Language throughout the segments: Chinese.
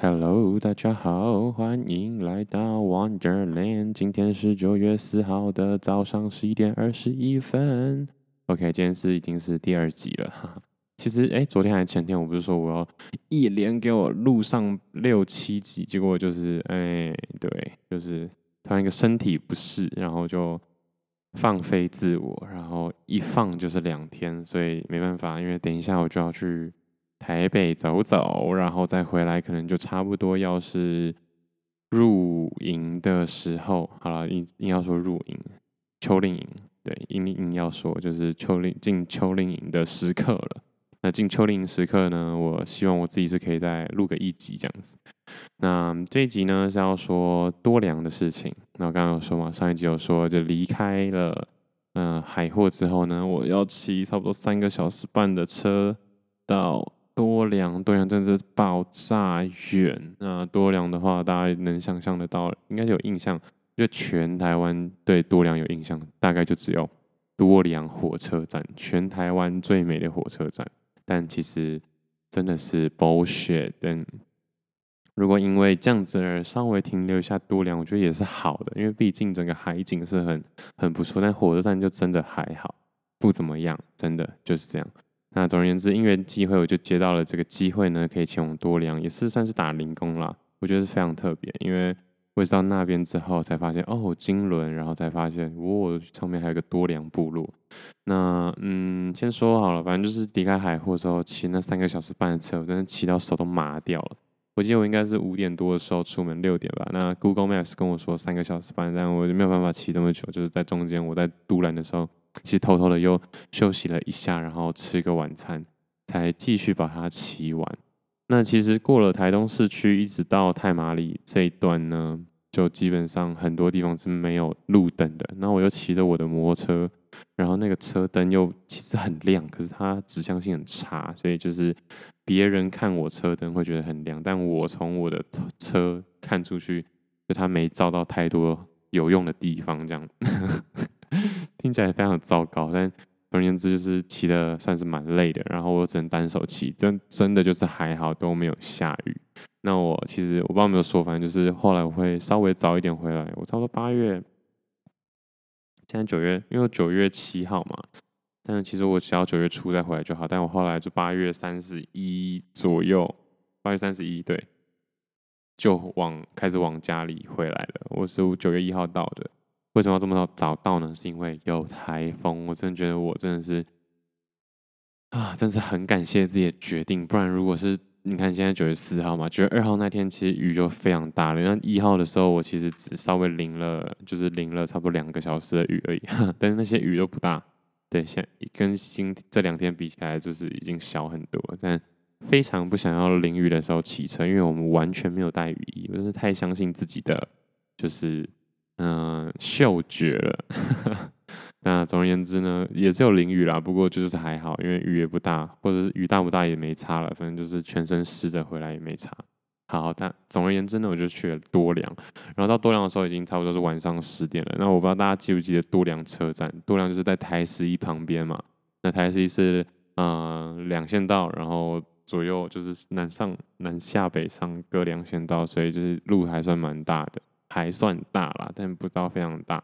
Hello，大家好，欢迎来到 Wonderland。今天是九月四号的早上十一点二十一分。OK，今天是已经是第二集了。哈哈，其实，哎，昨天还是前天，我不是说我要一连给我录上六七集，结果就是，哎，对，就是突然一个身体不适，然后就放飞自我，然后一放就是两天，所以没办法，因为等一下我就要去。台北走走，然后再回来，可能就差不多要是入营的时候。好了，硬硬要说入营，秋令营，对，硬硬要说就是秋令进秋令营的时刻了。那进秋令营时刻呢，我希望我自己是可以再录个一集这样子。那这一集呢是要说多良的事情。那我刚刚有说嘛，上一集有说就离开了嗯、海货之后呢，我要骑差不多三个小时半的车到。多良，多良真的是爆炸远。那多良的话，大家能想象得到，应该有印象，就全台湾对多良有印象，大概就只有多良火车站，全台湾最美的火车站。但其实真的是 bullshit。但如果因为这样子而稍微停留一下多良，我觉得也是好的，因为毕竟整个海景是很很不错。但火车站就真的还好，不怎么样，真的就是这样。那总而言之，因缘机会，我就接到了这个机会呢，可以前往多良，也是算是打零工啦。我觉得是非常特别，因为我到那边之后才发现，哦，金轮，然后才发现，哦，上面还有个多良部落。那嗯，先说好了，反正就是离开海货之后，骑那三个小时半的车，我真的骑到手都麻掉了。我记得我应该是五点多的时候出门，六点吧。那 Google Maps 跟我说三个小时半，但我就没有办法骑这么久，就是在中间，我在都兰的时候。其实偷偷的又休息了一下，然后吃个晚餐，才继续把它骑完。那其实过了台东市区，一直到太麻里这一段呢，就基本上很多地方是没有路灯的。那我又骑着我的摩托车，然后那个车灯又其实很亮，可是它指向性很差，所以就是别人看我车灯会觉得很亮，但我从我的车看出去，就它没照到太多有用的地方，这样。听起来非常糟糕，但总而言之就是骑的算是蛮累的。然后我只能单手骑，真真的就是还好都没有下雨。那我其实我不知道有没有说，反正就是后来我会稍微早一点回来。我差不多八月，现在九月，因为九月七号嘛。但是其实我只要九月初再回来就好。但我后来就八月三十一左右，八月三十一对，就往开始往家里回来了。我是九月一号到的。为什么要这么早到呢？是因为有台风。我真的觉得我真的是啊，真是很感谢自己的决定。不然，如果是你看现在九月四号嘛，九月二号那天其实雨就非常大了。那一号的时候，我其实只稍微淋了，就是淋了差不多两个小时的雨而已。但是那些雨都不大，对，现跟新这两天比起来，就是已经小很多。但非常不想要淋雨的时候骑车，因为我们完全没有带雨衣，我就是太相信自己的，就是。嗯、嗅觉了。那总而言之呢，也是有淋雨啦，不过就是还好，因为雨也不大，或者是雨大不大也没差了，反正就是全身湿着回来也没差。好，但总而言之呢，我就去了多良，然后到多良的时候已经差不多是晚上十点了。那我不知道大家记不记得多良车站？多良就是在台十一旁边嘛。那台十一是嗯、两线道，然后左右就是南上、南下、北上各两线道，所以就是路还算蛮大的。还算大啦，但不知道非常大。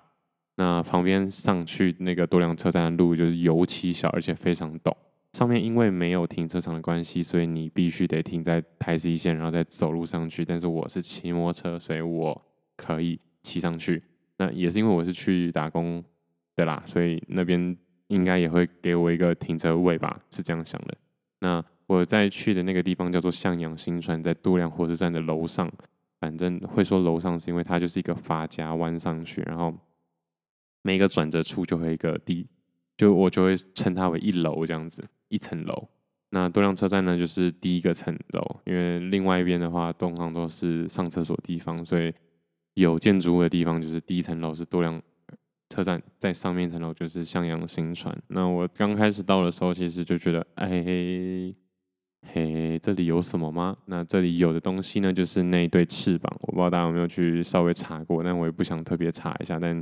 那旁边上去那个多良车站的路就是尤其小，而且非常陡。上面因为没有停车场的关系，所以你必须得停在台西线，然后再走路上去。但是我是骑摩托车，所以我可以骑上去。那也是因为我是去打工的啦，所以那边应该也会给我一个停车位吧，是这样想的。那我在去的那个地方叫做向阳新川，在多良火车站的楼上。反正会说楼上是因为它就是一个发夹弯上去，然后每个转折处就会一个地，就我就会称它为一楼这样子，一层楼。那多良车站呢，就是第一个层楼，因为另外一边的话通常都是上厕所地方，所以有建筑物的地方就是第一层楼是多良车站，在上面一层楼就是向阳新川。那我刚开始到的时候，其实就觉得哎。嘿，这里有什么吗？那这里有的东西呢，就是那一对翅膀。我不知道大家有没有去稍微查过，但我也不想特别查一下。但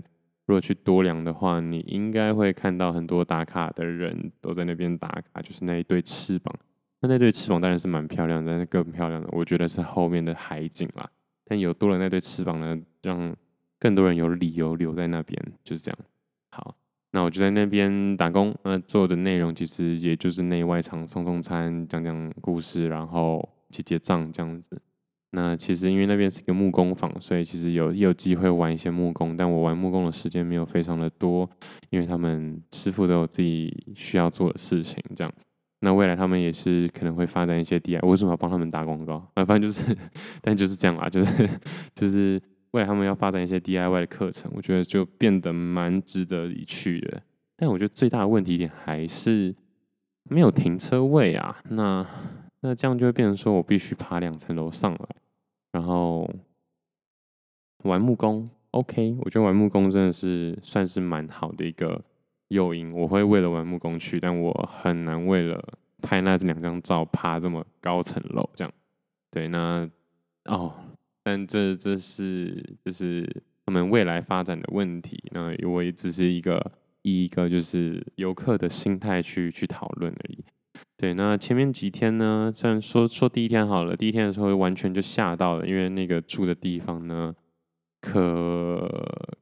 如果去多良的话，你应该会看到很多打卡的人都在那边打卡，就是那一对翅膀。那那对翅膀当然是蛮漂亮的，但是更漂亮的，我觉得是后面的海景啦。但有多了那对翅膀呢，让更多人有理由留在那边，就是这样。那我就在那边打工，那做的内容其实也就是内外场送送餐、讲讲故事，然后结结账这样子。那其实因为那边是一个木工坊，所以其实有有机会玩一些木工，但我玩木工的时间没有非常的多，因为他们师傅都有自己需要做的事情，这样。那未来他们也是可能会发展一些 DI，我为什么要帮他们打广告？啊，反正就是，但就是这样啦，就是 就是未来他们要发展一些 DIY 的课程，我觉得就变得蛮值得一去的。但我觉得最大的问题点还是没有停车位啊，那那这样就会变成说我必须爬两层楼上来。然后玩木工，OK，我觉得玩木工真的是算是蛮好的一个诱因。我会为了玩木工去，但我很难为了拍那两张照爬这么高层楼这样。对，那哦，但这这是这是他们未来发展的问题。那我也只是一个以一个就是游客的心态去去讨论而已。对，那前面几天呢，虽然说说第一天好了，第一天的时候完全就吓到了，因为那个住的地方呢，可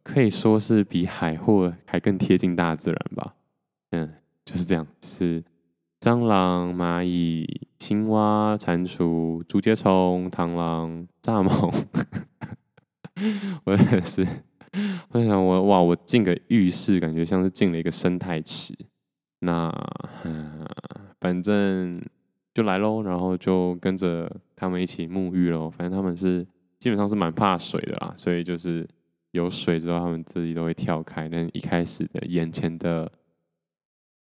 可以说是比海货还更贴近大自然吧。嗯，就是这样，是蟑螂、蚂蚁、青蛙、蟾蜍、竹节虫、螳螂、蚱蜢，我也是，我想我哇，我进个浴室，感觉像是进了一个生态池。那。反正就来喽，然后就跟着他们一起沐浴喽。反正他们是基本上是蛮怕水的啦，所以就是有水之后，他们自己都会跳开。但一开始的眼前的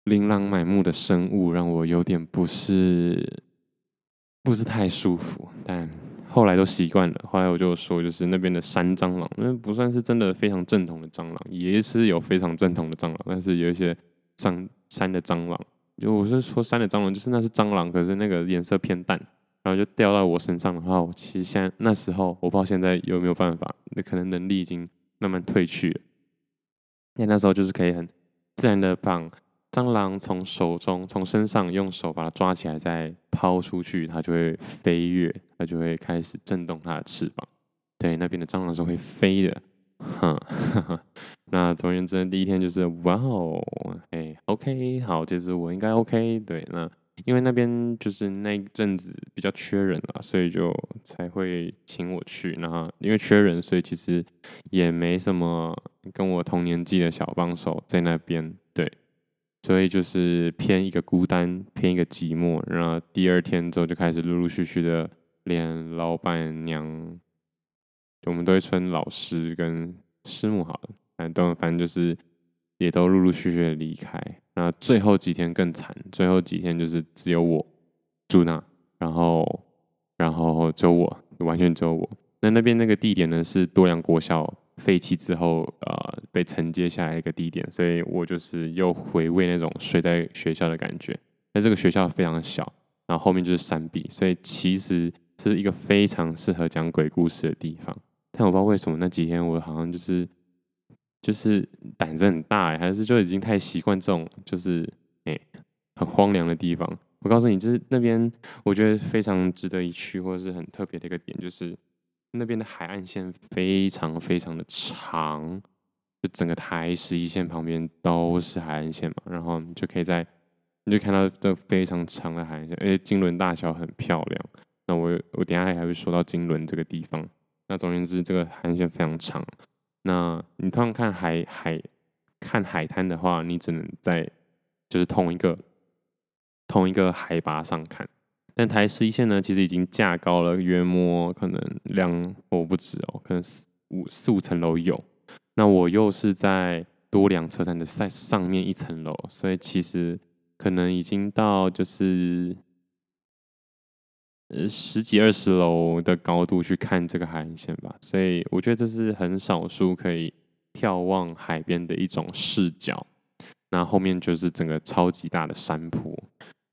琳琅满目的生物让我有点不是不是太舒服，但后来都习惯了。后来我就说，就是那边的山蟑螂，那不算是真的非常正统的蟑螂，也是有非常正统的蟑螂，但是有一些上山的蟑螂。就我是说山的蟑螂，就是那是蟑螂，可是那个颜色偏淡，然后就掉到我身上的话，我其实现在那时候我不知道现在有没有办法，那可能能力已经慢慢退去了。那那时候就是可以很自然的把蟑螂从手中从身上用手把它抓起来，再抛出去，它就会飞跃，它就会开始震动它的翅膀。对，那边的蟑螂是会飞的。哈，那总而言之，第一天就是哇哦，哎，OK，好，其实我应该 OK，对，那因为那边就是那一阵子比较缺人了，所以就才会请我去。那因为缺人，所以其实也没什么跟我同年纪的小帮手在那边，对，所以就是偏一个孤单，偏一个寂寞。然后第二天之后就开始陆陆续续的连老板娘。我们都会称老师跟师母好了，反正反正就是也都陆陆续续的离开。那最后几天更惨，最后几天就是只有我住那，然后然后只有我，完全只有我。那那边那个地点呢，是多良国小废弃之后呃被承接下来一个地点，所以我就是又回味那种睡在学校的感觉。那这个学校非常小，然后后面就是山壁，所以其实是一个非常适合讲鬼故事的地方。但我不知道为什么那几天我好像就是就是胆子很大，还是就已经太习惯这种就是哎、很荒凉的地方。我告诉你，就是那边我觉得非常值得一去，或者是很特别的一个点，就是那边的海岸线非常非常的长，就整个台十一线旁边都是海岸线嘛，然后你就可以在你就看到这非常长的海岸线，而且金轮大桥很漂亮。那我我等下还会说到金轮这个地方。那总而言之，这个海岸线非常长。那你通常看海海看海滩的话，你只能在就是同一个同一个海拔上看。但台十一线呢，其实已经架高了约摸可能两我不止哦，可能四五四五层楼有。那我又是在多良车站的在上面一层楼，所以其实可能已经到就是。十几二十楼的高度去看这个海岸线吧，所以我觉得这是很少数可以眺望海边的一种视角。那后面就是整个超级大的山坡，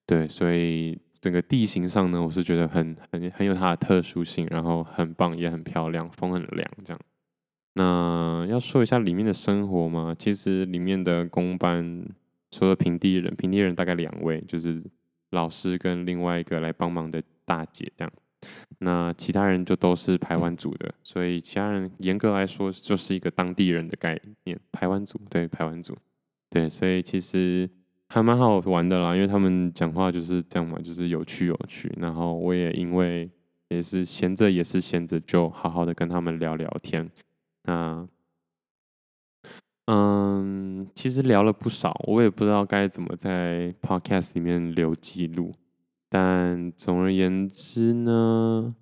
对，所以整个地形上呢，我是觉得很很很有它的特殊性，然后很棒，也很漂亮，风很凉，这样。那要说一下里面的生活吗？其实里面的工班除了平地人，平地人大概两位，就是老师跟另外一个来帮忙的大姐这样。那其他人就都是排湾族的，所以其他人严格来说就是一个当地人的概念。排湾族，对，排湾族，对，所以其实还蛮好玩的啦，因为他们讲话就是这样嘛，就是有趣有趣。然后我也因为也是闲着也是闲着，就好好的跟他们聊聊天。那嗯，其实聊了不少，我也不知道该怎么在 podcast 里面留记录。但总而言之呢，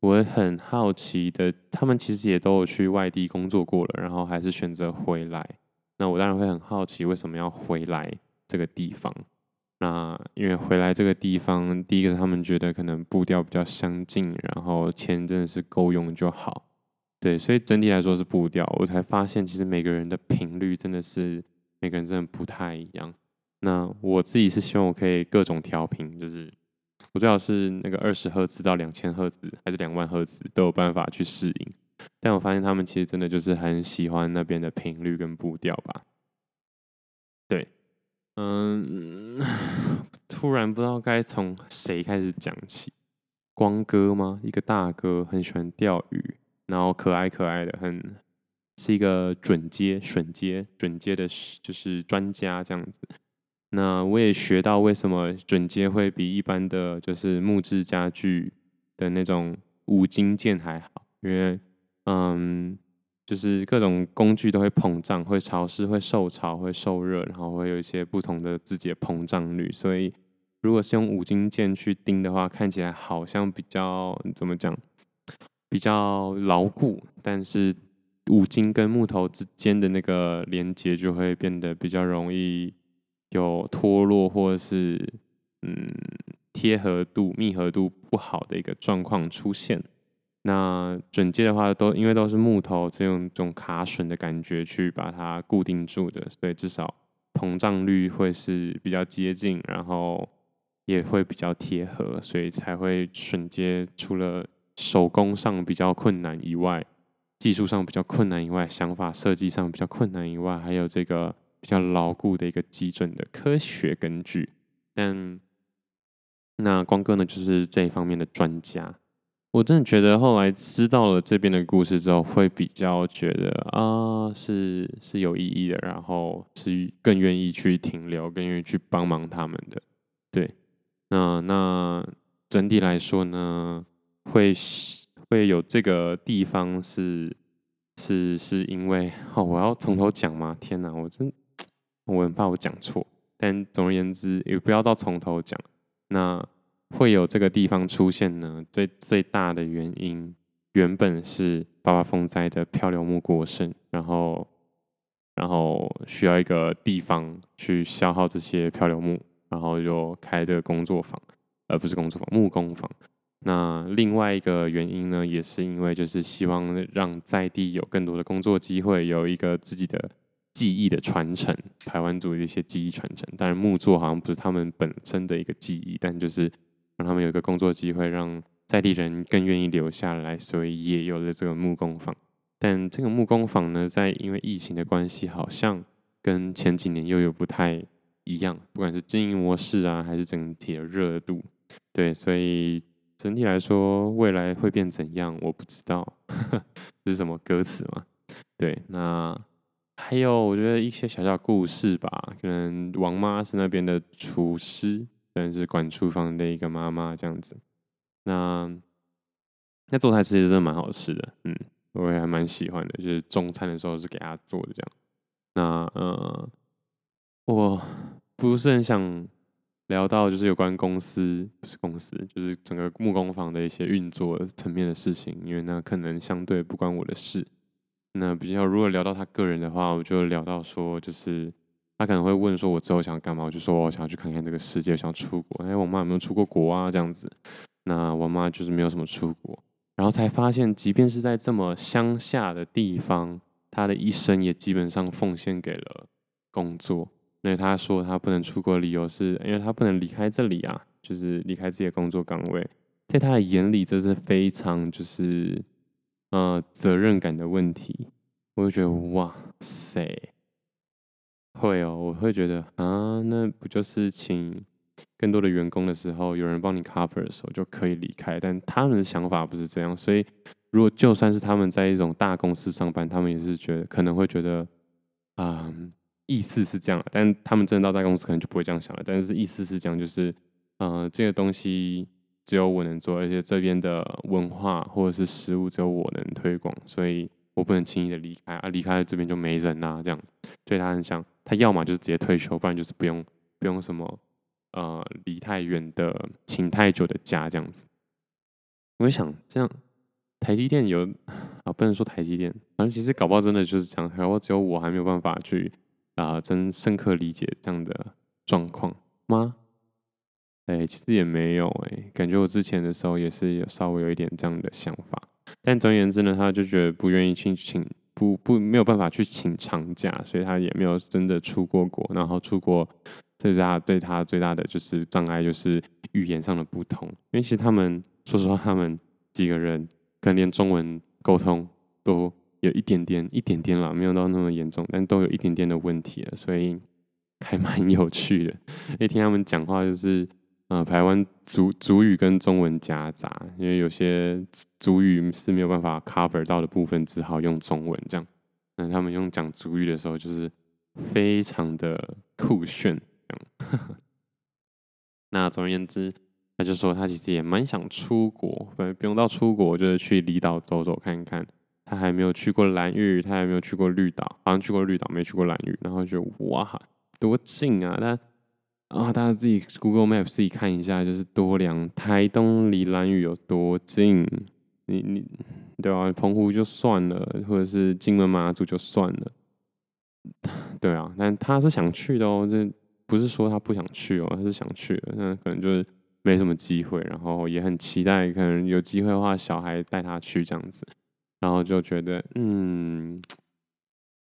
我很好奇的，他们其实也都有去外地工作过了，然后还是选择回来。那我当然会很好奇，为什么要回来这个地方？那因为回来这个地方，第一个是他们觉得可能步调比较相近，然后钱真的是够用就好。对，所以整体来说是步调。我才发现，其实每个人的频率真的是每个人真的不太一样。那我自己是希望我可以各种调频，就是。我最好是那个二十赫兹到两千赫兹，还是两万赫兹都有办法去适应。但我发现他们其实真的就是很喜欢那边的频率跟步调吧。嗯，突然不知道该从谁开始讲起。光哥吗？一个大哥，很喜欢钓鱼，然后可爱可爱的，很是一个准接、准接、准接的，就是专家这样子。那我也学到为什么准接会比一般的就是木质家具的那种五金件还好，因为嗯，就是各种工具都会膨胀，会潮湿，会受潮，会受热，然后会有一些不同的自己的膨胀率，所以如果是用五金件去钉的话，看起来好像比较怎么讲，比较牢固，但是五金跟木头之间的那个连接就会变得比较容易。有脱落或者是嗯贴合度、密合度不好的一个状况出现，那准接的话都因为都是木头，这种这种卡榫的感觉去把它固定住的，所以至少膨胀率会是比较接近，然后也会比较贴合，所以才会准接。除了手工上比较困难以外，技术上比较困难以外，想法设计上比较困难以外，还有这个。比较牢固的一个基准的科学根据，但那光哥呢，就是这一方面的专家。我真的觉得后来知道了这边的故事之后，会比较觉得啊，是是有意义的，然后是更愿意去停留，更愿意去帮忙他们的。对，那那整体来说呢，会会有这个地方是是是因为哦，我要从头讲吗？天哪，我真。我很怕我讲错，但总而言之，也不要到从头讲。那会有这个地方出现呢？最最大的原因，原本是八八风灾的漂流木过剩，然后然后需要一个地方去消耗这些漂流木，然后就开这个工作坊，而不是工作坊，木工坊。那另外一个原因呢，也是因为就是希望让在地有更多的工作机会，有一个自己的。技艺的传承，排湾族的一些技艺传承。当然，木作好像不是他们本身的一个技艺，但就是让他们有一个工作机会，让在地人更愿意留下来，所以也有了这个木工坊。但这个木工坊呢，在因为疫情的关系，好像跟前几年又有不太一样，不管是经营模式啊，还是整体的热度，对，所以整体来说，未来会变怎样，我不知道。这 是什么歌词吗？对，那。还有，我觉得一些小小故事吧。可能王妈是那边的厨师，算是管厨房的一个妈妈这样子。那那做菜其实真的蛮好吃的，嗯，我也还蛮喜欢的。就是中餐的时候是给她做的这样。那呃，我不是很想聊到就是有关公司，不是公司，就是整个木工坊的一些运作层面的事情，因为那可能相对不关我的事。那比较，如果聊到他个人的话，我就聊到说，就是他可能会问说，我之后想要干嘛？我就说我想要去看看这个世界，想要出国。哎，我妈有没有出过国啊？这样子，那我妈就是没有什么出国，然后才发现，即便是在这么乡下的地方，她的一生也基本上奉献给了工作。那他说他不能出国的理由是因为他不能离开这里啊，就是离开自己的工作岗位，在他的眼里，这是非常就是。呃，责任感的问题，我就觉得哇塞，会哦，我会觉得啊，那不就是请更多的员工的时候，有人帮你 cover 的时候就可以离开。但他们的想法不是这样，所以如果就算是他们在一种大公司上班，他们也是觉得可能会觉得，啊、嗯，意思是这样，但他们真的到大公司可能就不会这样想了。但是意思是这样，就是，呃，这个东西只有我能做，而且这边的文化或者是食物只有我能推广，所以我不能轻易的离开啊，离开了这边就没人呐，这样。所以他很想，他要么就是直接退休，不然就是不用不用什么。呃，离太远的，请太久的假这样子，我就想这样，台积电有啊，不能说台积电，反正其实搞不好真的就是这样，搞不好只有我还没有办法去啊、真深刻理解这样的状况吗？哎、其实也没有哎、感觉我之前的时候也是有稍微有一点这样的想法，但总而言之呢，他就觉得不愿意去请，不不没有办法去请长假，所以他也没有真的出过国，然后出国。最大对他最大的就是障碍，就是语言上的不同。因为其实他们说实话，他们几个人可能连中文沟通都有一点点、一点点啦，没有到那么严重，但都有一点点的问题了，所以还蛮有趣的。一听他们讲话，就是呃，台湾族族语跟中文夹杂，因为有些族语是没有办法 cover 到的部分，只好用中文这样。那他们用讲族语的时候，就是非常的酷炫。那总而言之，他就说他其实也蛮想出国，不用到出国，就是去离岛走走看看。他还没有去过兰屿，他还没有去过绿岛，好像去过绿岛，没去过兰屿。然后就哇，多近啊！但啊，大家自己 Google Map 自己看一下，就是多良台东离兰屿有多近？你你对啊，澎湖就算了，或者是金门马祖就算了，对啊，但他是想去的哦，这。不是说他不想去哦，他是想去的，那可能就是没什么机会，然后也很期待，可能有机会的话，小孩带他去这样子，然后就觉得，嗯，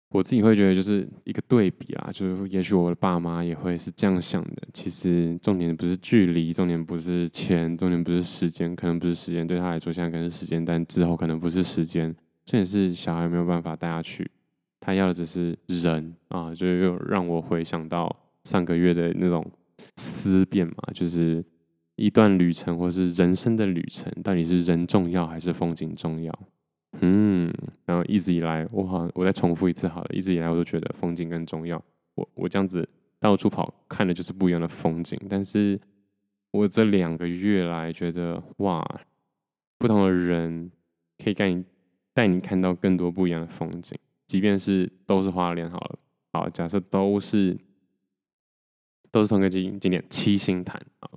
我自己会觉得就是一个对比啊，就是也许我的爸妈也会是这样想的。其实重点不是距离，重点不是钱，重点不是时间，可能不是时间对他来说现在可能是时间，但之后可能不是时间，重点是小孩没有办法带他去，他要的只是人啊，就又让我回想到。上个月的那种思辨嘛，就是一段旅程，或是人生的旅程，到底是人重要还是风景重要？嗯，然后一直以来，我好，我再重复一次好了，一直以来我都觉得风景更重要。我我这样子到处跑，看的就是不一样的风景。但是我这两个月来觉得，哇，不同的人可以带你带你看到更多不一样的风景，即便是都是花莲好了，好，假设都是。都是同一个景景点七星潭啊，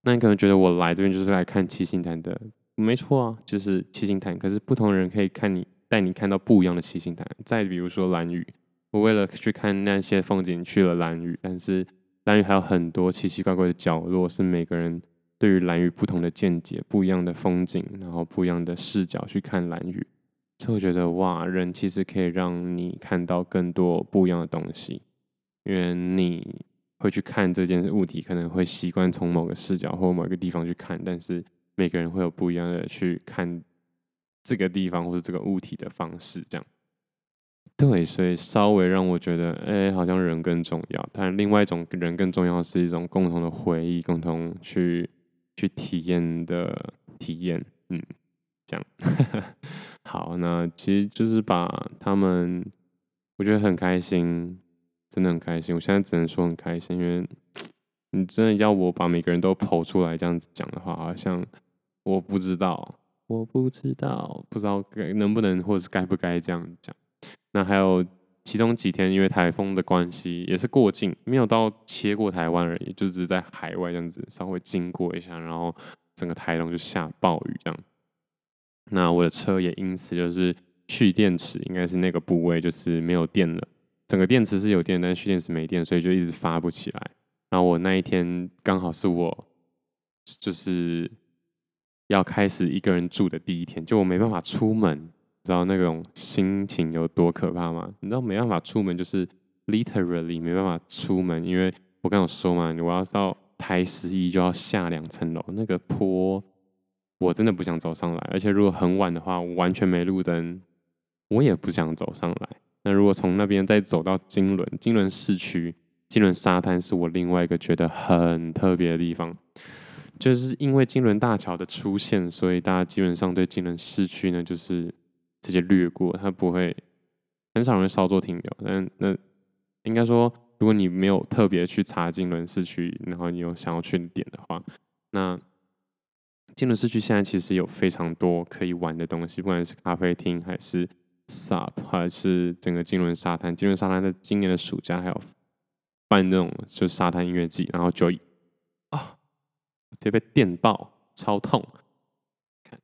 那你可能觉得我来这边就是来看七星潭的，没错啊，就是七星潭。可是不同人可以看你带你看到不一样的七星潭。再比如说兰屿，我为了去看那些风景去了兰屿，但是兰屿还有很多奇奇怪怪的角落，是每个人对于兰屿不同的见解、不一样的风景，然后不一样的视角去看兰屿。所以我觉得哇，人其实可以让你看到更多不一样的东西，因为你。会去看这件物体，可能会习惯从某个视角或某个地方去看，但是每个人会有不一样的去看这个地方或是这个物体的方式，这样。对，所以稍微让我觉得，哎，好像人更重要。但另外一种人更重要是一种共同的回忆，共同去去体验的体验。嗯，这样。好，那其实就是把他们，我觉得很开心。真的很开心，我现在只能说很开心，因为 你真的要我把每个人都剖出来这样子讲的话，好像我不知道，我不知道，不知道该能不能，或者是该不该这样讲。那还有其中几天，因为台风的关系，也是过境，没有到切过台湾而已，就只是在海外这样子稍微经过一下，然后整个台东就下暴雨这样。那我的车也因此就是蓄电池，应该是那个部位就是没有电了。整个电池是有电，但蓄电池没电，所以就一直发不起来。然后我那一天刚好是我就是要开始一个人住的第一天，就我没办法出门，知道那种心情有多可怕吗？你知道没办法出门就是 literally 没办法出门，因为我刚有说嘛，我要到台十一就要下两层楼，那个坡我真的不想走上来，而且如果很晚的话，完全没路灯，我也不想走上来。那如果从那边再走到金轮，金轮市区金轮沙滩是我另外一个觉得很特别的地方，就是因为金轮大桥的出现，所以大家基本上对金轮市区呢就是直接略过，它不会很少人稍作停留。但那应该说，如果你没有特别去查金轮市区，然后你有想要去点的话，那金轮市区现在其实有非常多可以玩的东西，不管是咖啡厅还是 SUP，还是整个金轮沙滩。金轮沙滩在今年的暑假还有办那种就是沙滩音乐季，然后就啊、哦，直接被电爆，超痛。看，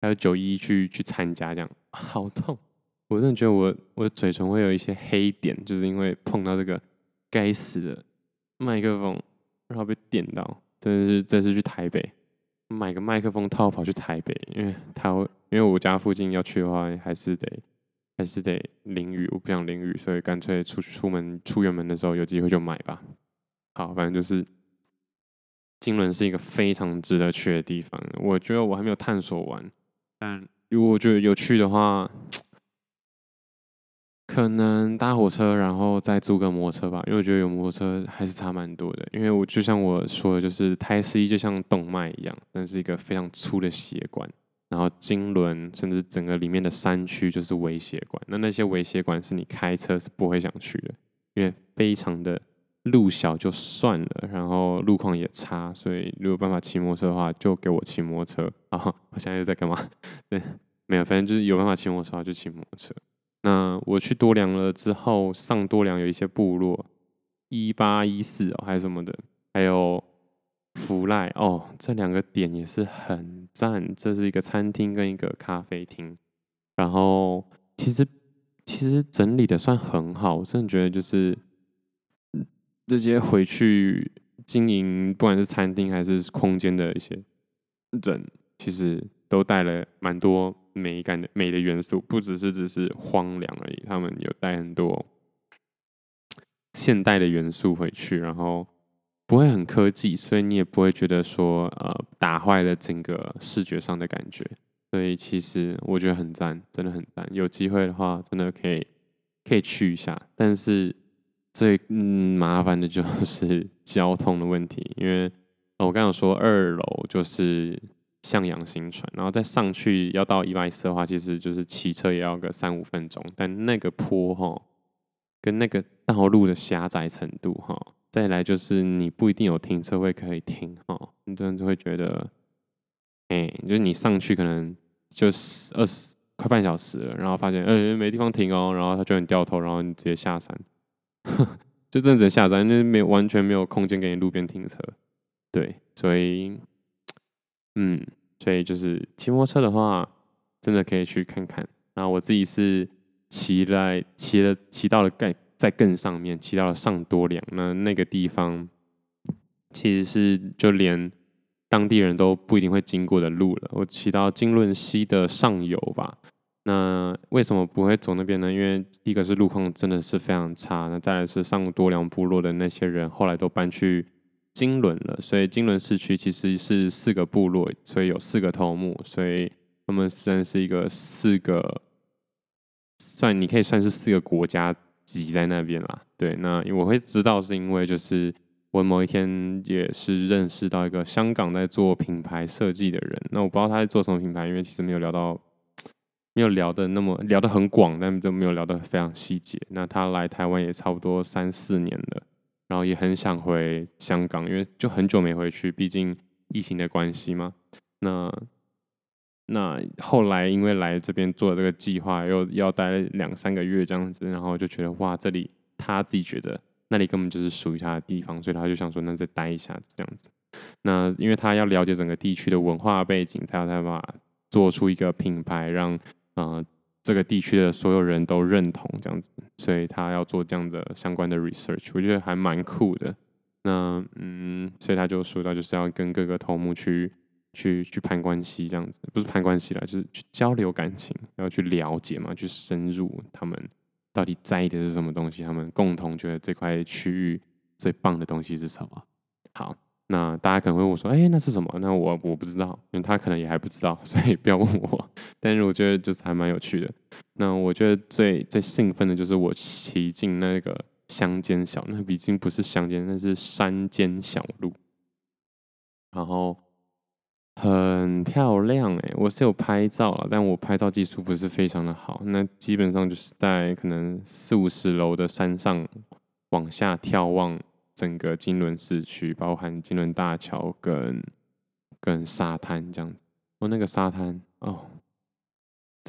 还有九一去去参加这样，好痛！我真的觉得我我的嘴唇会有一些黑点，就是因为碰到这个该死的麦克风，然后被电到。真的是这次去台北买个麦克风套跑去台北，因为他因为我家附近要去的话，还是得还是得淋雨，我不想淋雨，所以干脆出出门出远门的时候有机会就买吧。好，反正就是金轮是一个非常值得去的地方，我觉得我还没有探索完，但如果我觉得有趣的话。可能搭火车，然后再租个摩托车吧，因为我觉得有摩托车还是差蛮多的。因为我就像我说的，就是胎十一就像动脉一样，那是一个非常粗的血管。然后金轮甚至整个里面的山区就是微血管，那那些微血管是你开车是不会想去的，因为非常的路小就算了，然后路况也差，所以如果办法骑摩托车的话，就给我骑摩托车。啊，我现在又在干嘛？对，没有，反正就是有办法骑摩托车就骑摩托车。那我去多良了之后，上多良有一些部落，一八一四哦，还是什么的，还有福赖哦，这两个点也是很赞。这是一个餐厅跟一个咖啡厅，然后其实其实整理的算很好，我真的觉得就是这些回去经营，不管是餐厅还是空间的一些人，其实都带了蛮多。美感的美的元素，不只是只是荒凉而已，他们有带很多现代的元素回去，然后不会很科技，所以你也不会觉得说呃打坏了整个视觉上的感觉。所以其实我觉得很赞，真的很赞。有机会的话，真的可以可以去一下。但是最嗯麻烦的就是 交通的问题，因为我刚刚说二楼就是。向阳新村，然后再上去要到一百四的话，其实就是骑车也要个三五分钟。但那个坡哈，跟那个道路的狭窄程度哈，再来就是你不一定有停车位可以停哈，你真的就会觉得，哎，就是你上去可能就是二十快半小时了，然后发现呃没地方停哦，然后他就很掉头，然后你直接下山，就真的只能下山，那没有完全没有空间给你路边停车，对，所以。嗯，所以就是骑摩托车的话，真的可以去看看。然后我自己是骑来骑了骑到了更在更上面，骑到了上多良。那那个地方其实是就连当地人都不一定会经过的路了。我骑到金润溪的上游吧。那为什么不会走那边呢？因为一个是路况真的是非常差。那再来是上多良部落的那些人后来都搬去。金轮了，所以金轮市区其实是四个部落，所以有四个头目，所以他们虽然是一个四个，算你可以算是四个国家挤在那边啦。对，那我会知道是因为就是我某一天也是认识到一个香港在做品牌设计的人，那我不知道他在做什么品牌，因为其实没有聊到，没有聊的那么聊得很广，但都没有聊得非常细节。那他来台湾也差不多三四年了。然后也很想回香港，因为就很久没回去，毕竟疫情的关系嘛。那那后来因为来这边做这个计划，又要待两三个月这样子，然后就觉得哇，这里他自己觉得那里根本就是属于他的地方，所以他就想说，那再待一下这样子。那因为他要了解整个地区的文化背景，才有办法做出一个品牌，让呃。这个地区的所有人都认同这样子，所以他要做这样的相关的 research，我觉得还蛮酷的。那嗯，所以他就说到就是要跟各个头目去去去攀关系这样子，不是攀关系啦，就是去交流感情，要去了解嘛，去深入他们到底在意的是什么东西，他们共同觉得这块区域最棒的东西是什么。好。那大家可能会问我说：“哎，那是什么？”那我我不知道，因为他可能也还不知道，所以不要问我。但是我觉得就是还蛮有趣的。那我觉得最最兴奋的就是我骑进那个乡间小，那毕竟不是乡间，那是山间小路。然后很漂亮哎，我是有拍照了，但我拍照技术不是非常的好。那基本上就是在可能四五十楼的山上往下眺望整个金仑市区，包含金仑大桥跟跟沙滩这样子。哦，那个沙滩哦，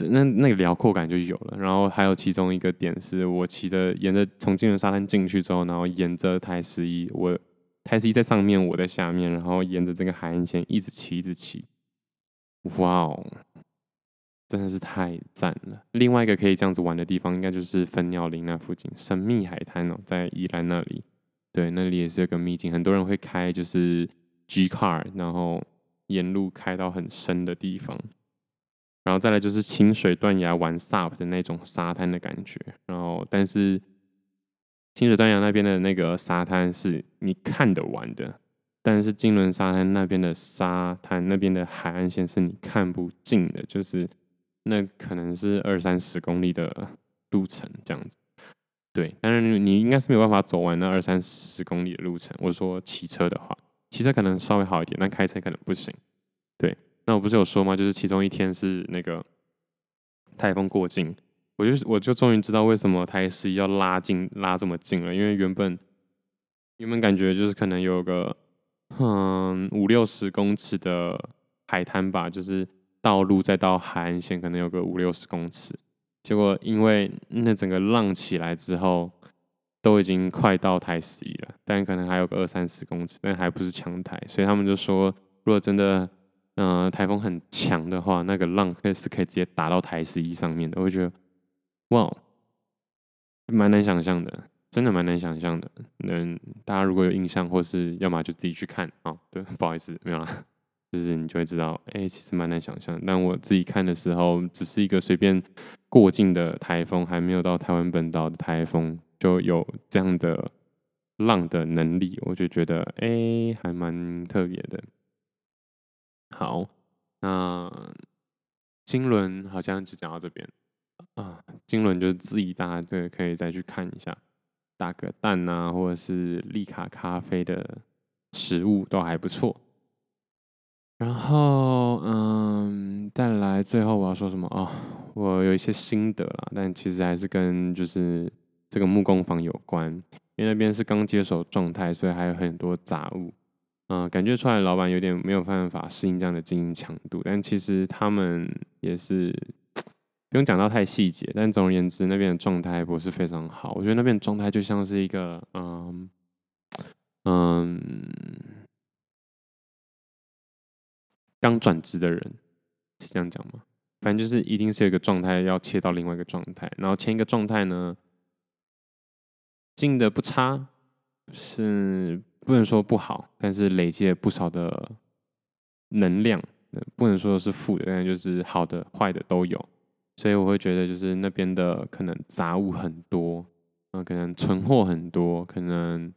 那那个辽阔感就有了。然后还有其中一个点是我骑着沿着从金仑沙滩进去之后，然后沿着台十一我。台十一在上面，我在下面，然后沿着这个海岸线一直骑，一直骑，哇哦，真的是太赞了！另外一个可以这样子玩的地方，应该就是粉鸟林那附近神秘海滩哦，在宜兰那里，对，那里也是有个秘境，很多人会开就是 G car，然后沿路开到很深的地方，然后再来就是清水断崖玩 SUP 的那种沙滩的感觉，然后但是。清水断崖那边的那个沙滩是你看得完的，但是金轮沙滩那边的沙滩那边的海岸线是你看不进的，就是那可能是二三十公里的路程这样子。对，但是你应该是没有办法走完那二三十公里的路程。我说骑车的话，骑车可能稍微好一点，但开车可能不行。对，那我不是有说吗？就是其中一天是那个台风过境。我就我就终于知道为什么台十一要拉近拉这么近了，因为原本原本感觉就是可能有个嗯五六十公尺的海滩吧，就是道路再到海岸线可能有个五六十公尺，结果因为那整个浪起来之后，都已经快到台十一了，但可能还有个二三十公尺，但还不是强台，所以他们就说，如果真的嗯、台风很强的话，那个浪可是可以直接打到台十一上面的，我觉得。哇，蛮难想象的，真的蛮难想象的。嗯，大家如果有印象，或是要么就自己去看啊、对，不好意思，没有啦，就是你就会知道，哎、其实蛮难想象。但我自己看的时候，只是一个随便过境的台风，还没有到台湾本岛的台风，就有这样的浪的能力，我就觉得，哎、还蛮特别的。好，那金轮好像只讲到这边。啊，金轮就是自己大家这个可以再去看一下，打个蛋啊，或者是利卡咖啡的食物都还不错。然后，嗯，再来最后我要说什么、哦？我有一些心得啦，但其实还是跟就是这个木工房有关，因为那边是刚接手状态，所以还有很多杂物。嗯，感觉出来老板有点没有办法适应这样的经营强度，但其实他们也是。不用讲到太细节，但总而言之，那边的状态不是非常好。我觉得那边的状态就像是一个，嗯嗯，刚转职的人，是这样讲吗？反正就是一定是有一个状态要切到另外一个状态，然后前一个状态呢，进的不差，是不能说不好，但是累积了不少的能量，不能说是负的，但就是好的、坏的都有。所以我会觉得，就是那边的可能杂物很多，嗯、呃，可能存货很多，可能，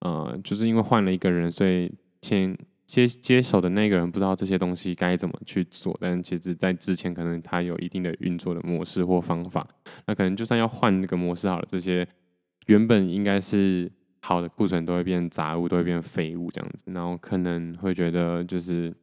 呃，就是因为换了一个人，所以前接接手的那个人不知道这些东西该怎么去做。但其实，在之前可能他有一定的运作的模式或方法。那可能就算要换那个模式好了，这些原本应该是好的库存都会变杂物，都会变废物这样子。然后可能会觉得就是。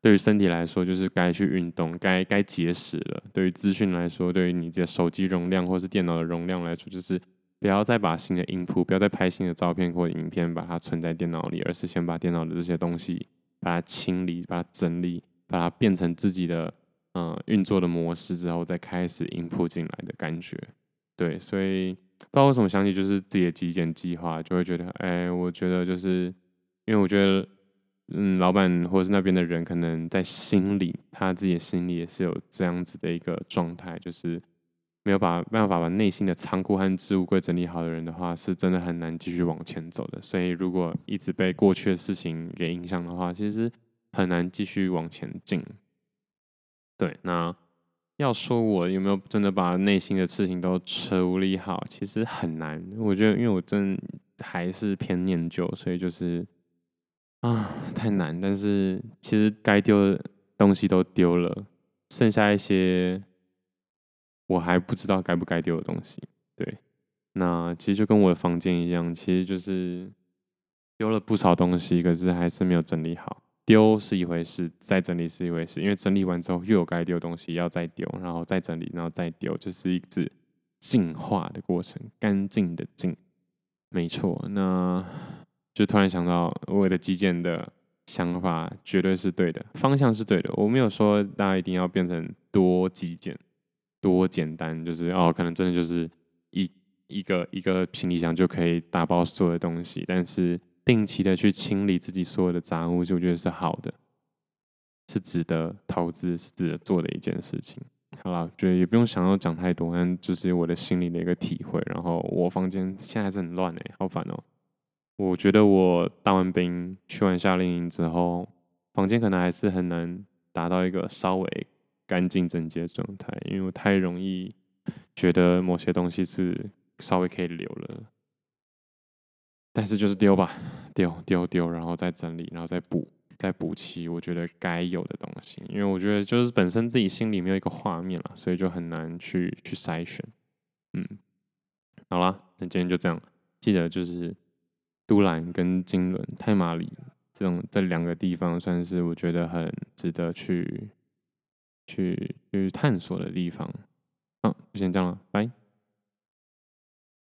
对于身体来说，就是该去运动，该该节食了。对于资讯来说，对于你的手机容量或是电脑的容量来说，就是不要再把新的 input，不要再拍新的照片或影片，把它存在电脑里，而是先把电脑的这些东西把它清理、把它整理、把它变成自己的嗯运作的模式之后，再开始 input 进来的感觉。对，所以不知道为什么想起就是自己的极简计划，就会觉得，哎，我觉得就是因为我觉得。嗯，老板或是那边的人，可能在心里，他自己的心里也是有这样子的一个状态，就是没有把办法把内心的仓库和置物柜整理好的人的话，是真的很难继续往前走的。所以，如果一直被过去的事情给影响的话，其实很难继续往前进。对，那要说我有没有真的把内心的事情都处理好，其实很难。我觉得，因为我真还是偏念旧，所以就是。啊，太难！但是其实该丢的东西都丢了，剩下一些我还不知道该不该丢的东西。对，那其实就跟我的房间一样，其实就是丢了不少东西，可是还是没有整理好。丢是一回事，再整理是一回事，因为整理完之后又有该丢的东西要再丢，然后再整理，然后再丢，就是一直进化的过程，干净的净，没错。那就突然想到，我的极简的想法绝对是对的，方向是对的。我没有说大家一定要变成多极简、多简单，就是哦，可能真的就是一一个一个行李箱就可以打包所有的东西，但是。定期的去清理自己所有的杂物，就觉得是好的，是值得投资、是值得做的一件事情。好了，觉得也不用想要讲太多，但就是我的心里的一个体会。然后我房间现在还是很乱哎，好烦哦。我觉得我当完兵、去完夏令营之后，房间可能还是很难达到一个稍微干净整洁的状态，因为我太容易觉得某些东西是稍微可以留了。但是就是丢吧，丢丢丢，然后再整理，然后再补，再补齐我觉得该有的东西。因为我觉得就是本身自己心里没有一个画面了，所以就很难去去筛选。嗯，好啦，那今天就这样。记得就是都兰跟金仑、太麻里这种这两个地方，算是我觉得很值得去去去探索的地方。好，就先这样了，拜。